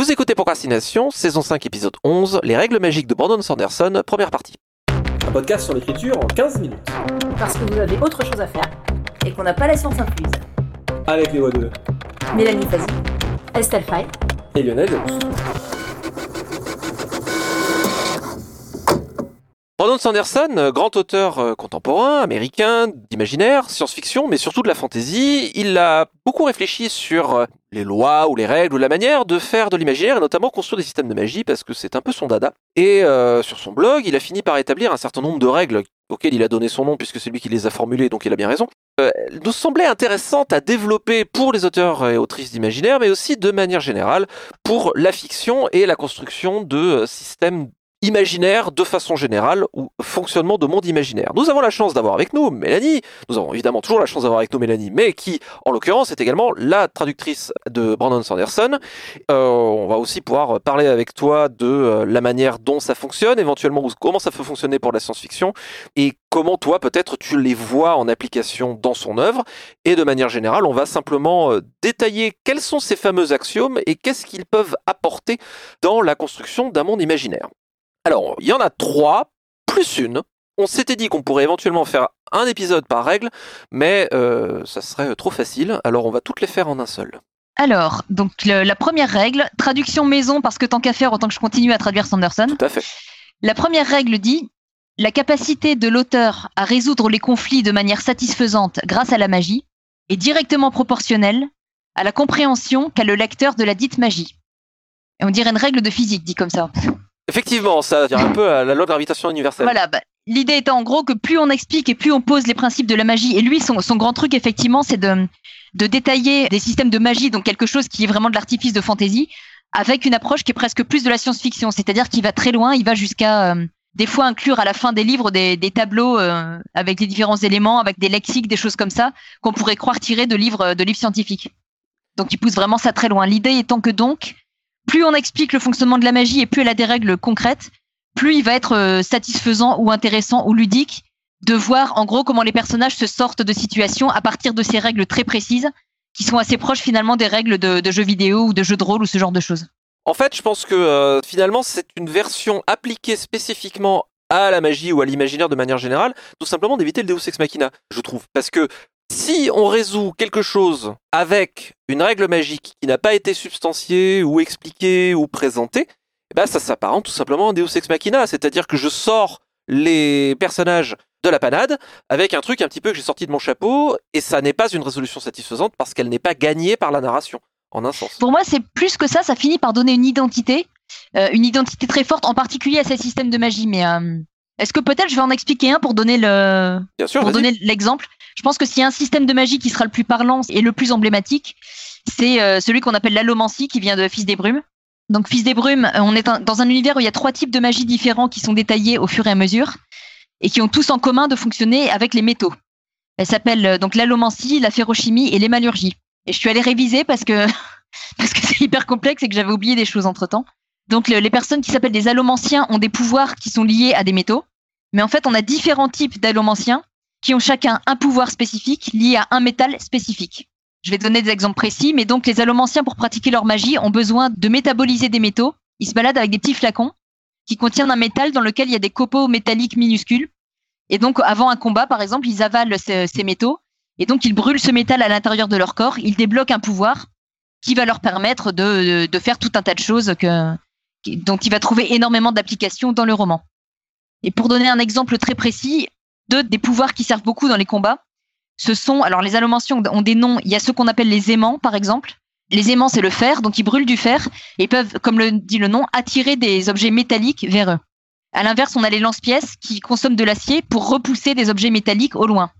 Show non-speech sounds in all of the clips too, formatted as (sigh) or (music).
Vous écoutez Procrastination, saison 5, épisode 11, Les règles magiques de Brandon Sanderson, première partie. Un podcast sur l'écriture en 15 minutes. Parce que vous avez autre chose à faire et qu'on n'a pas la science infuse. Avec les voix de Mélanie Fazi, Estelle Fay. et Lionel. Brandon Sanderson, euh, grand auteur euh, contemporain, américain, d'imaginaire, science-fiction, mais surtout de la fantasy, il a beaucoup réfléchi sur euh, les lois ou les règles ou la manière de faire de l'imaginaire et notamment construire des systèmes de magie parce que c'est un peu son dada. Et sur son blog, il a fini par établir un certain nombre de règles auxquelles il a donné son nom puisque c'est lui qui les a formulées, donc il a bien raison. Euh, nous semblaient intéressantes à développer pour les auteurs et autrices d'imaginaire, mais aussi de manière générale pour la fiction et la construction de systèmes imaginaire de façon générale ou fonctionnement de monde imaginaire. Nous avons la chance d'avoir avec nous Mélanie, nous avons évidemment toujours la chance d'avoir avec nous Mélanie, mais qui en l'occurrence est également la traductrice de Brandon Sanderson. Euh, on va aussi pouvoir parler avec toi de euh, la manière dont ça fonctionne, éventuellement ou comment ça peut fonctionner pour la science-fiction et comment toi peut-être tu les vois en application dans son œuvre. Et de manière générale, on va simplement euh, détailler quels sont ces fameux axiomes et qu'est-ce qu'ils peuvent apporter dans la construction d'un monde imaginaire. Alors, il y en a trois, plus une. On s'était dit qu'on pourrait éventuellement faire un épisode par règle, mais euh, ça serait trop facile, alors on va toutes les faire en un seul. Alors, donc le- la première règle, traduction maison, parce que tant qu'à faire, autant que je continue à traduire Sanderson. Tout à fait. La première règle dit la capacité de l'auteur à résoudre les conflits de manière satisfaisante grâce à la magie est directement proportionnelle à la compréhension qu'a le lecteur de la dite magie. Et on dirait une règle de physique dit comme ça. Effectivement, ça tient un peu à la loi de gravitation universelle. Voilà, bah, l'idée étant en gros que plus on explique et plus on pose les principes de la magie, et lui, son, grand truc, effectivement, c'est de, détailler des systèmes de magie, donc quelque chose qui est vraiment de l'artifice de fantaisie, avec une approche qui est presque plus de la science-fiction, c'est-à-dire qu'il va très loin, il va jusqu'à euh, des fois inclure à la fin des livres des, tableaux euh, avec les différents éléments, avec des lexiques, des choses comme ça, qu'on pourrait croire tirés de livres, de livres scientifiques. Donc il pousse vraiment ça très loin. L'idée étant que donc, plus on explique le fonctionnement de la magie et plus elle a des règles concrètes, plus il va être euh, satisfaisant ou intéressant ou ludique de voir en gros comment les personnages se sortent de situations à partir de ces règles très précises qui sont assez proches finalement des règles de, jeux vidéo ou de jeux de rôle ou ce genre de choses. En fait, je pense que euh, finalement, c'est une version appliquée spécifiquement à la magie ou à l'imaginaire de manière générale, tout simplement d'éviter le Deus Ex Machina, je trouve. Parce que si on résout quelque chose avec une règle magique qui n'a pas été substantiée ou expliquée ou présentée, ben ça s'apparente tout simplement à un Deus Ex Machina, c'est-à-dire que je sors les personnages de la panade avec un truc un petit peu que j'ai sorti de mon chapeau et ça n'est pas une résolution satisfaisante parce qu'elle n'est pas gagnée par la narration en un sens. Pour moi, c'est plus que ça, ça finit par donner une identité, euh, une identité très forte, en particulier à ces systèmes de magie. Mais euh, est-ce que peut-être je vais en expliquer un pour donner le, Bien sûr, pour donner l'exemple? Je pense que s'il y a un système de magie qui sera le plus parlant et le plus emblématique, c'est euh, celui qu'on appelle l'allomancie qui vient de Fils des Brumes. Donc Fils des Brumes, euh, on est dans un univers où il y a trois types de magie différents qui sont détaillés au fur et à mesure et qui ont tous en commun de fonctionner avec les métaux. Elle s'appelle euh, donc l'allomancie, la ferrochimie et l'hémalurgie. Et je suis allée réviser parce que (laughs) parce que c'est hyper complexe et que j'avais oublié des choses entre temps. Donc le- les personnes qui s'appellent des allomanciens ont des pouvoirs qui sont liés à des métaux. Mais en fait, on a différents types d'allomanciens qui ont chacun un pouvoir spécifique lié à un métal spécifique. Je vais donner des exemples précis, mais donc les allomanciens, pour pratiquer leur magie, ont besoin de métaboliser des métaux. Ils se baladent avec des petits flacons qui contiennent un métal dans lequel il y a des copeaux métalliques minuscules. Et donc, avant un combat, par exemple, ils avalent ce- ces métaux. Et donc, ils brûlent ce métal à l'intérieur de leur corps. Ils débloquent un pouvoir qui va leur permettre de, faire tout un tas de choses que, dont il va trouver énormément d'applications dans le roman. Et pour donner un exemple très précis, deux des pouvoirs qui servent beaucoup dans les combats, ce sont, alors les allomanciens ont des noms, il y a ceux qu'on appelle les aimants, par exemple. Les aimants, c'est le fer, donc ils brûlent du fer et peuvent, comme le dit le nom, attirer des objets métalliques vers eux. À l'inverse, on a les lance-pièces qui consomment de l'acier pour repousser des objets métalliques au loin.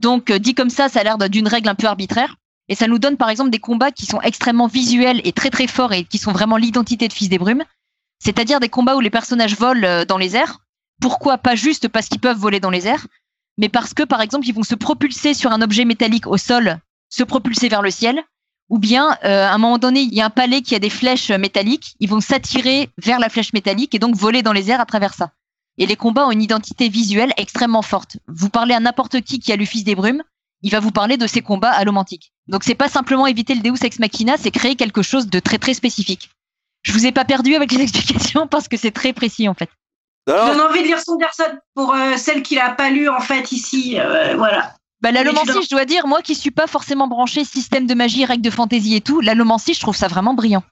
Donc, euh, dit comme ça, ça a l'air d'une règle un peu arbitraire. Et ça nous donne, par exemple, des combats qui sont extrêmement visuels et très très forts et qui sont vraiment l'identité de Fils des Brumes. C'est-à-dire des combats où les personnages volent euh, dans les airs. Pourquoi Pas juste parce qu'ils peuvent voler dans les airs, mais parce que, par exemple, ils vont se propulser sur un objet métallique au sol, se propulser vers le ciel, ou bien, euh, à un moment donné, il y a un palais qui a des flèches métalliques, ils vont s'attirer vers la flèche métallique et donc voler dans les airs à travers ça. Et les combats ont une identité visuelle extrêmement forte. Vous parlez à n'importe qui qui a lu Fils des Brumes, il va vous parler de ces combats allomantiques. Donc c'est pas simplement éviter le Deus Ex Machina, c'est créer quelque chose de très très spécifique. je vous ai pas perdu avec les (laughs) explications parce que c'est très précis en fait. Alors, Donne envie de lire Sanderson pour euh, celle qui l'a pas lu en fait ici. euh, voilà. Bah, l'allomancie, je dois dire, moi qui suis pas forcément branché système de magie, règles de fantasy et tout, l'allomancie, je trouve ça vraiment brillant.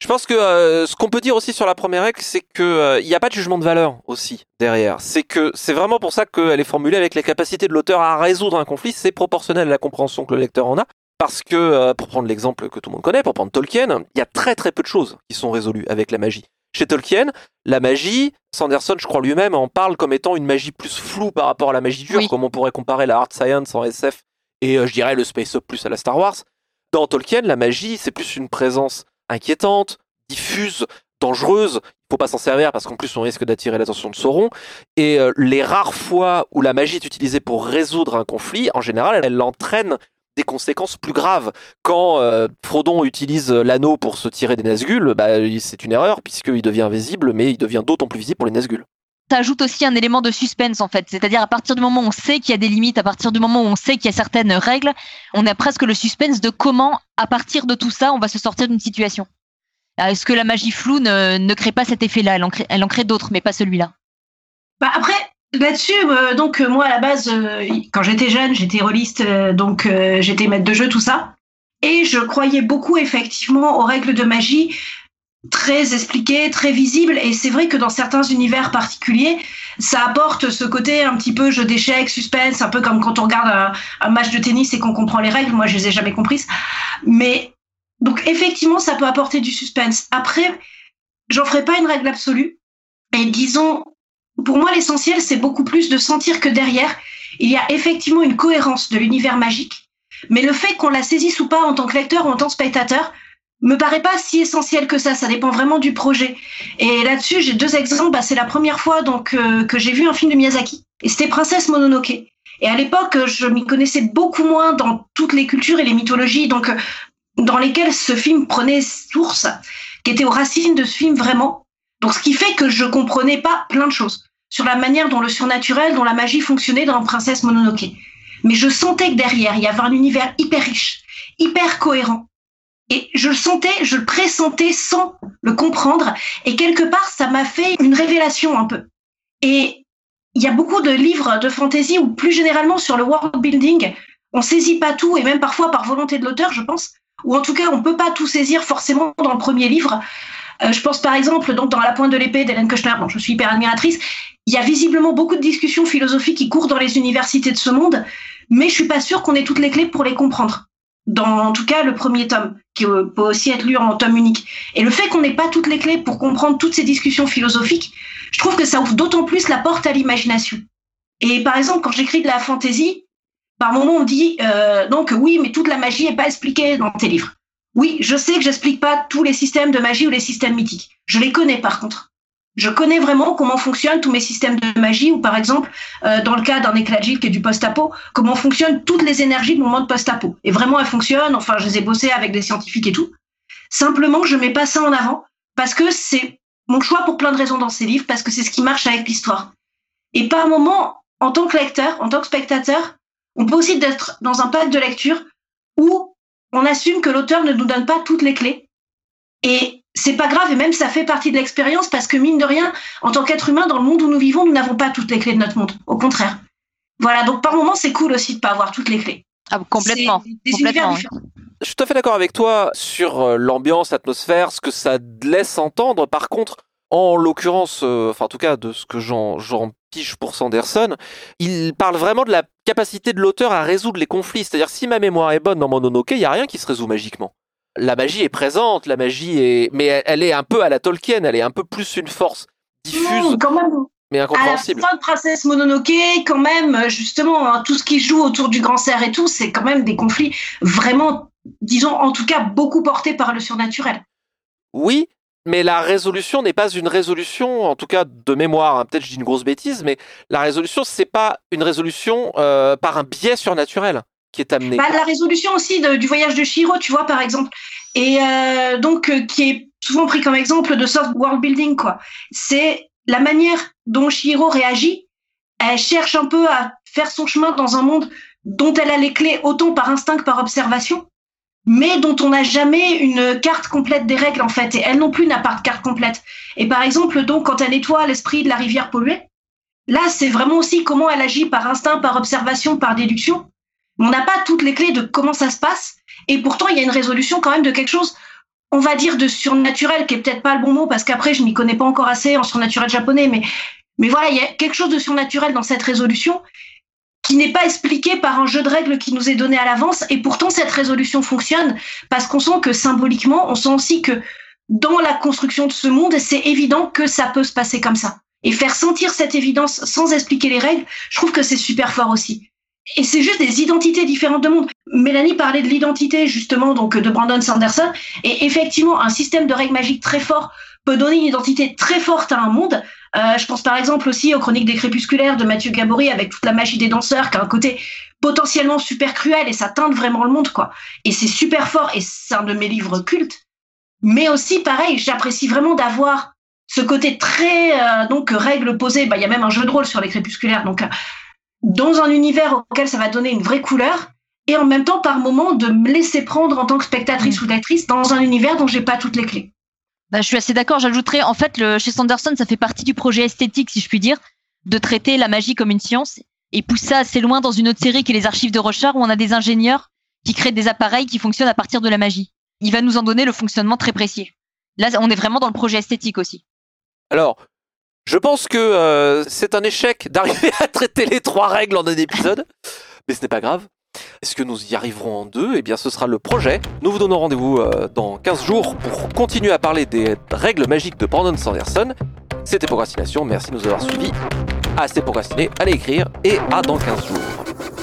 Je pense que euh, ce qu'on peut dire aussi sur la première règle, c'est que euh, il n'y a pas de jugement de valeur aussi derrière. C'est que c'est vraiment pour ça qu'elle est formulée avec la capacité de l'auteur à résoudre un conflit. C'est proportionnel à la compréhension que le lecteur en a. Parce que, euh, pour prendre l'exemple que tout le monde connaît, pour prendre Tolkien, il y a très très peu de choses qui sont résolues avec la magie. Chez Tolkien, la magie, Sanderson, je crois lui-même, en parle comme étant une magie plus floue par rapport à la magie dure, Oui. comme on pourrait comparer la hard science en SF et euh, je dirais le space up plus à la Star Wars. Dans Tolkien, la magie, c'est plus une présence inquiétante, diffuse, dangereuse. Il faut pas s'en servir parce qu'en plus on risque d'attirer l'attention de Sauron. Et euh, les rares fois où la magie est utilisée pour résoudre un conflit, en général, elle, elle entraîne des conséquences plus graves. Quand euh, Frodon utilise l'anneau pour se tirer des Nazgûl, bah, c'est une erreur puisqu'il devient invisible, mais il devient d'autant plus visible pour les Nazgûl. Ça ajoute aussi un élément de suspense en fait, c'est-à-dire à partir du moment où on sait qu'il y a des limites, à partir du moment où on sait qu'il y a certaines règles, on a presque le suspense de comment, à partir de tout ça, on va se sortir d'une situation. Euh, Est-ce que la magie floue ne, ne crée pas cet effet-là? Elle en crée, elle en crée d'autres, mais pas celui-là. Bah après, là-dessus, euh, donc euh, moi à la base, euh, quand j'étais jeune, j'étais rôliste, euh, donc euh, j'étais maître de jeu, tout ça. Et je croyais beaucoup effectivement aux règles de magie très expliquées, très visibles. Et c'est vrai que dans certains univers particuliers, ça apporte ce côté un petit peu jeu d'échecs, suspense, un peu comme quand on regarde un, un match de tennis et qu'on comprend les règles. Moi, je les ai jamais comprises. Mais donc effectivement, ça peut apporter du suspense. Après, j'en ferai pas une règle absolue. Et disons, pour moi, l'essentiel, c'est beaucoup plus de sentir que derrière, il y a effectivement une cohérence de l'univers magique. Mais le fait qu'on la saisisse ou pas en tant que lecteur ou en tant que spectateur, me paraît pas si essentiel que ça. Ça dépend vraiment du projet. Et là-dessus, j'ai deux exemples. Bah, c'est la première fois donc euh, que j'ai vu un film de Miyazaki. Et c'était Princesse Mononoke. Et à l'époque, je m'y connaissais beaucoup moins dans toutes les cultures et les mythologies, donc euh, dans lesquelles ce film prenait source, qui était aux racines de ce film vraiment. Donc, ce qui fait que je comprenais pas plein de choses sur la manière dont le surnaturel, dont la magie fonctionnait dans Princesse Mononoke. Mais je sentais que derrière, il y avait un univers hyper riche, hyper cohérent. Et je le sentais, je le pressentais sans le comprendre. Et quelque part, ça m'a fait une révélation un peu. Et il y a beaucoup de livres de fantasy ou plus généralement sur le world building, on saisit pas tout et même parfois par volonté de l'auteur, je pense, ou en tout cas on peut pas tout saisir forcément dans le premier livre. Euh, je pense par exemple donc dans La Pointe de l'épée d'Hélène Kushner, dont je suis hyper admiratrice. Il y a visiblement beaucoup de discussions philosophiques qui courent dans les universités de ce monde, mais je suis pas sûre qu'on ait toutes les clés pour les comprendre. Dans en tout cas le premier tome, qui euh, peut aussi être lu en tome unique. Et le fait qu'on n'ait pas toutes les clés pour comprendre toutes ces discussions philosophiques, je trouve que ça ouvre d'autant plus la porte à l'imagination. Et par exemple, quand j'écris de la fantaisie, par moment on dit euh, donc oui, mais toute la magie est pas expliquée dans tes livres. Oui, je sais que j'explique pas tous les systèmes de magie ou les systèmes mythiques. Je les connais par contre. Je connais vraiment comment fonctionnent tous mes systèmes de magie, ou par exemple, euh, dans le cas d'un éclat de qui est du post-apo, comment fonctionnent toutes les énergies de mon monde post-apo. Et vraiment, elles fonctionnent, enfin, je les ai bossées avec des scientifiques et tout. Simplement, je mets pas ça en avant, parce que c'est mon choix pour plein de raisons dans ces livres, parce que c'est ce qui marche avec l'histoire. Et par moment, en tant que lecteur, en tant que spectateur, on peut aussi être dans un pack de lecture où on assume que l'auteur ne nous donne pas toutes les clés. Et c'est pas grave, et même ça fait partie de l'expérience parce que mine de rien, en tant qu'être humain, dans le monde où nous vivons, nous n'avons pas toutes les clés de notre monde. Au contraire. Voilà, donc par moment, c'est cool aussi de pas avoir toutes les clés. Ah, complètement. Univers oui. Je suis tout à fait d'accord avec toi sur euh, l'ambiance, l'atmosphère, ce que ça laisse entendre. Par contre, en l'occurrence, euh, enfin en tout cas de ce que j'en pige pour Sanderson, il parle vraiment de la capacité de l'auteur à résoudre les conflits. C'est-à-dire si ma mémoire est bonne dans Mononoke, il y a rien qui se résout magiquement. La magie est présente, la magie est, mais elle, elle est un peu à la Tolkien, elle est un peu plus une force diffuse, Non, quand même, mais à la incompréhensible. fin de Princesse Mononoke, quand même, justement, hein, tout ce qui joue autour du grand cerf et tout, c'est quand même des conflits vraiment, disons, en tout cas, beaucoup portés par le surnaturel. Oui, mais la résolution n'est pas une résolution, en tout cas de mémoire. hein. Peut-être je dis une grosse bêtise, mais la résolution c'est pas une résolution euh, par un biais surnaturel qui est amené. Bah, la résolution aussi du voyage de Shiro, tu vois, par exemple, et euh, donc euh, qui est souvent pris comme exemple de soft world building, quoi. C'est la manière dont Shiro réagit. Elle cherche un peu à faire son chemin dans un monde dont elle a les clés autant par instinct que par observation. Mais dont on n'a jamais une carte complète des règles en fait. Et elle non plus n'a carte complète. Et par exemple, donc quand elle nettoie l'esprit de la rivière polluée, là c'est vraiment aussi comment elle agit par instinct, par observation, par déduction. On n'a pas toutes les clés de comment ça se passe. Et pourtant, il y a une résolution quand même de quelque chose, on va dire, de surnaturel, qui est peut-être pas le bon mot, parce qu'après, je m'y connais pas encore assez en surnaturel japonais, mais, mais voilà, il y a quelque chose de surnaturel dans cette résolution qui n'est pas expliqué par un jeu de règles qui nous est donné à l'avance. Et pourtant, cette résolution fonctionne parce qu'on sent que symboliquement, on sent aussi que dans la construction de ce monde, c'est évident que ça peut se passer comme ça. Et faire sentir cette évidence sans expliquer les règles, je trouve que c'est super fort aussi. Et c'est juste des identités différentes de monde. Mélanie parlait de l'identité justement donc de Brandon Sanderson et effectivement un système de règles magiques très fort peut donner une identité très forte à un monde. Euh, je pense par exemple aussi aux Chroniques des Crépusculaires de Mathieu Gabory avec toute la magie des danseurs qui a un côté potentiellement super cruel et ça teinte vraiment le monde quoi. Et c'est super fort et c'est un de mes livres cultes. Mais aussi pareil, j'apprécie vraiment d'avoir ce côté très euh, donc règles posées. Bah il y a même un jeu de rôle sur les Crépusculaires donc euh, dans un univers auquel ça va donner une vraie couleur et en même temps par moment de me laisser prendre en tant que spectatrice mmh. ou lectrice dans un univers dont j'ai pas toutes les clés. Bah, je suis assez d'accord. J'ajouterais, en fait, le, chez Sanderson, ça fait partie du projet esthétique, si je puis dire, de traiter la magie comme une science et pousse ça assez loin dans une autre série qui est les archives de Rochard où on a des ingénieurs qui créent des appareils qui fonctionnent à partir de la magie. Il va nous en donner le fonctionnement très précis. Là, on est vraiment dans le projet esthétique aussi. Alors, je pense que euh, c'est un échec d'arriver (laughs) à traiter les trois règles en un épisode, mais ce n'est pas grave. Est-ce que nous y arriverons en deux? Eh bien, ce sera le projet. Nous vous donnons rendez-vous euh, dans 15 jours pour continuer à parler des règles magiques de Brandon Sanderson. C'était Procrastination, merci de nous avoir suivis. Assez procrastiné, allez écrire et à dans 15 jours.